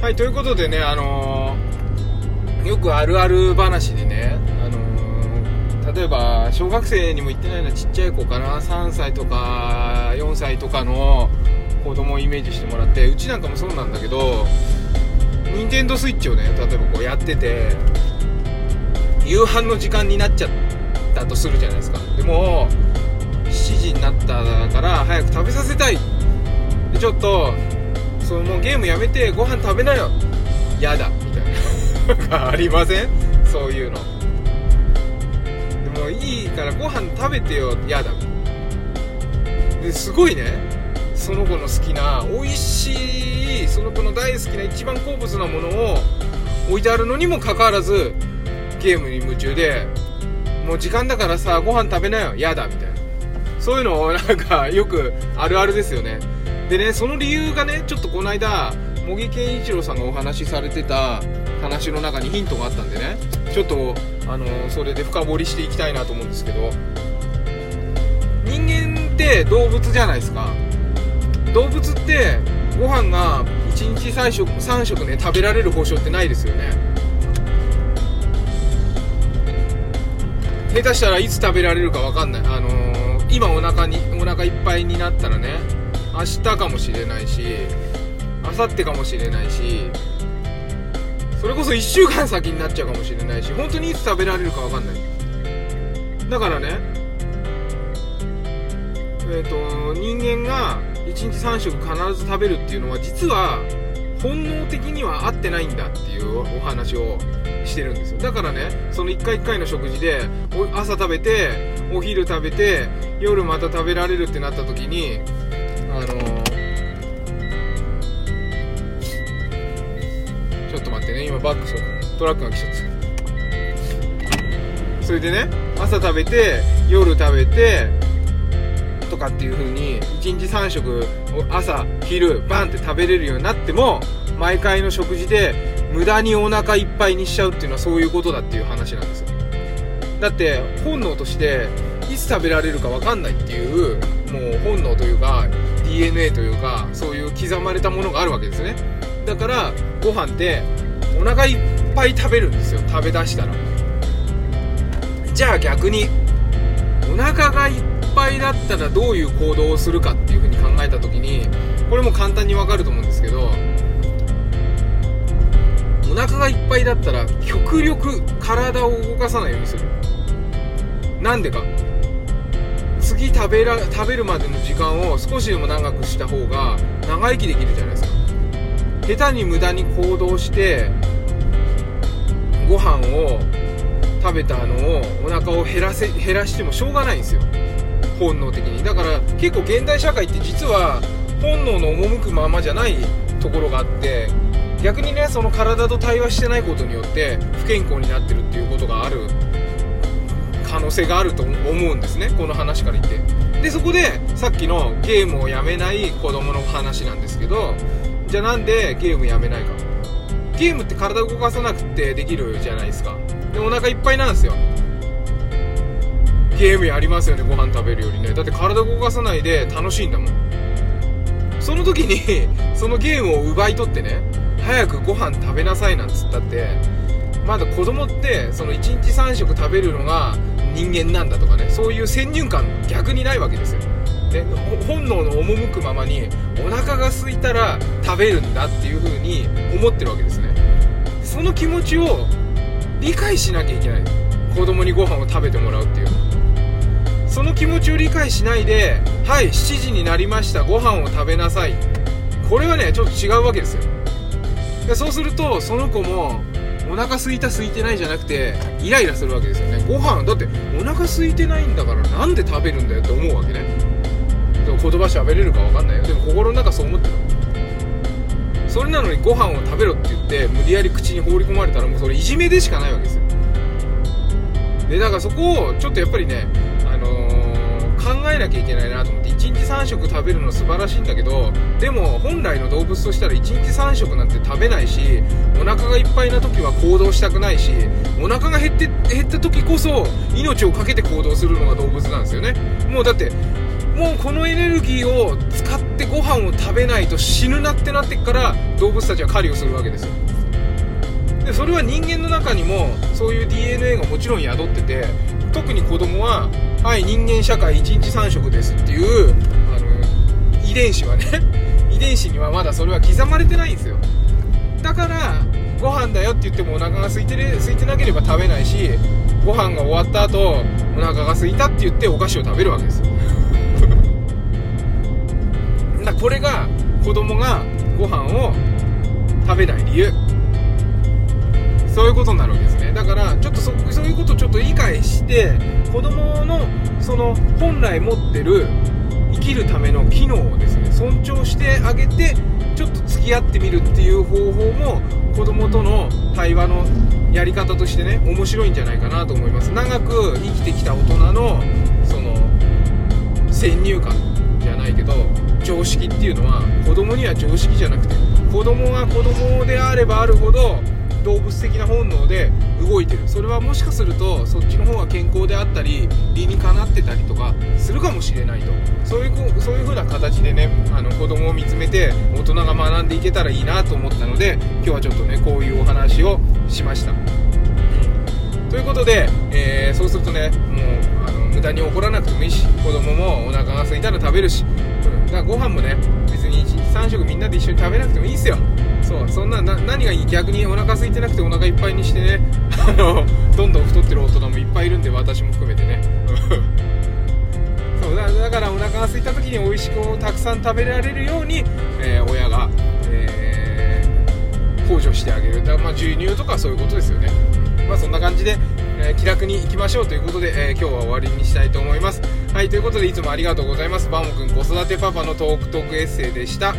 はいということでねあのーよくあるある話でね、あのー例えば小学生にも言ってないようなちっちゃい子かな3歳とか4歳とかの子供をイメージしてもらってうちなんかもそうなんだけど任天堂スイッチをね例えばこうやってて夕飯の時間になっちゃったとするじゃないですか。でも7時になったから早く食べさせたい。でちょっとそのもうゲームやめてご飯食べなよ。やだ。みたいな。ありません？そういうの。でもいいからご飯食べてよ。やだ。ですごいね。その子の好きな美味しいその子の大好きな一番好物なものを置いてあるのにもかかわらずゲームに夢中でもう時間だからさご飯食べなよ。やだ。みたいな。そういうのをなんかよくあるあるですよね。でねその理由がねちょっとこの間茂木健一郎さんがお話しされてた話の中にヒントがあったんでねちょっとあのそれで深掘りしていきたいなと思うんですけど人間って動物じゃないですか。動物ってご飯が1日3食 ,3 食ね食べられる保証ってないですよね。下手したらいつ食べられるか分かんない。あのー今お腹にお腹いっぱいになったらね明日かもしれないし明後日かもしれないしそれこそ1週間先になっちゃうかもしれないし本当にいつ食べられるか分かんない。だからねえっ、と人間が1日3食必ず食べるっていうのは実は本能的には合ってないんだっていうお話をしてるんですよ。だからねその1回1回の食事で朝食べてお昼食べて夜また食べられるってなった時にあのちょっと待ってね。今バックするトラックが来ちゃったそれでね朝食べて夜食べてとかっていう風に1日3食朝昼バンって食べれるようになっても毎回の食事で無駄にお腹いっぱいにしちゃうっていうのはそういうことだっていう話なんですよ。だって本能としていつ食べられるか分かんないっていうもう本能というか DNA というかそういう刻まれたものがあるわけですね。だからご飯ってお腹いっぱい食べるんですよ。食べだしたら。じゃあ逆にお腹がいっぱいだったらどういう行動をするかっていうふうに考えた時にこれも簡単にわかると思うんですけどお腹がいっぱいだったら極力体を動かさないようにする。なんでか。次食べら食べるまでの時間を少しでも長くした方が長生きできるじゃないですか。下手に無駄に行動してご飯を食べたのをお腹を減らせ減らしてもしょうがないんですよ。本能的に。だから結構現代社会って実は本能の赴くままじゃないところがあって逆にねその体と対話してないことによって不健康になってるっていうことがある。可能性があると思うんですねこの話から言って。でそこでさっきのゲームをやめない子供の話なんですけどじゃあなんでゲームやめないか。ゲームって体を動かさなくてできるじゃないですか。でお腹いっぱいなんですよ。ゲームやりますよねご飯食べるよりね。だって体動かさないで楽しいんだもん。その時に そのゲームを奪い取ってね早くご飯食べなさいなんつったってまだ子供ってその1日3食食べるのが人間なんだとかねそういう先入観逆にないわけですよ。で本能の赴くままにお腹が空いたら食べるんだっていう風に思ってるわけですね。その気持ちを理解しなきゃいけない。子供にご飯を食べてもらうっていうその気持ちを理解しないではい7時になりましたご飯を食べなさい。これはねちょっと違うわけですよ。でそうするとその子もお腹空いた空いてないじゃなくてイライラするわけですよね。ご飯だってお腹空いてないんだからなんで食べるんだよって思うわけね。でも言葉喋れるか分かんないよ。でも心の中そう思ってた。それなのにご飯を食べろって言って無理やり口に放り込まれたらもうそれいじめでしかないわけですよ。でだからそこをちょっとやっぱりね、えなきゃいけないなと思って1日3食食べるの素晴らしいんだけどでも本来の動物としたら1日3食なんて食べないしお腹がいっぱいな時は行動したくないしお腹が減って減った時こそ命を懸けて行動するのが動物なんですよね。もうだってもうこのエネルギーを使ってご飯を食べないと死ぬなってなってから動物たちは狩りをするわけですよ。でそれは人間の中にもそういう DNA がもちろん宿ってて特に子供ははい人間社会1日3食ですっていうあの遺伝子はね 遺伝子にはまだそれは刻まれてないんですよ。だからご飯だよって言ってもお腹が空いてる空いてなければ食べないしご飯が終わった後お腹が空いたって言ってお菓子を食べるわけです。だこれが子供がご飯を食べない理由。そういうことになるわけです。だからちょっとそそういうことをちょっと理解して子供のその本来持ってる生きるための機能をですね尊重してあげてちょっと付き合ってみるっていう方法も子供との対話のやり方としてね面白いんじゃないかなと思います。長く生きてきた大人のその先入観じゃないけど常識っていうのは子供には常識じゃなくて子供が子供であればあるほど動物的な本能で動いてる。それはもしかするとそっちの方が健康であったり理にかなってたりとかするかもしれないと。そういうそういう風な形でねあの子供を見つめて大人が学んでいけたらいいなと思ったので今日はちょっとねこういうお話をしました、ということで、えー、そうするとねもうあの無駄に怒らなくてもいいし子供もお腹が空いたら食べるし、うん、だからご飯もね別に3食みんなで一緒に食べなくてもいいんすよ。そうそんなな何がいい逆にお腹空いてなくてお腹いっぱいにしてね。あのどんどん太ってる大人もいっぱいいるんで私も含めてね。そうだからお腹が空いた時に美味しくたくさん食べられるように、えー、親が、えー、補助してあげる。だまあ授乳とかそういうことですよね。まあそんな感じで、えー、気楽に行きましょうということで、え今日は終わりにしたいと思います。はいということでいつもありがとうございます。バモくん子育てパパのトークトークエッセイでした。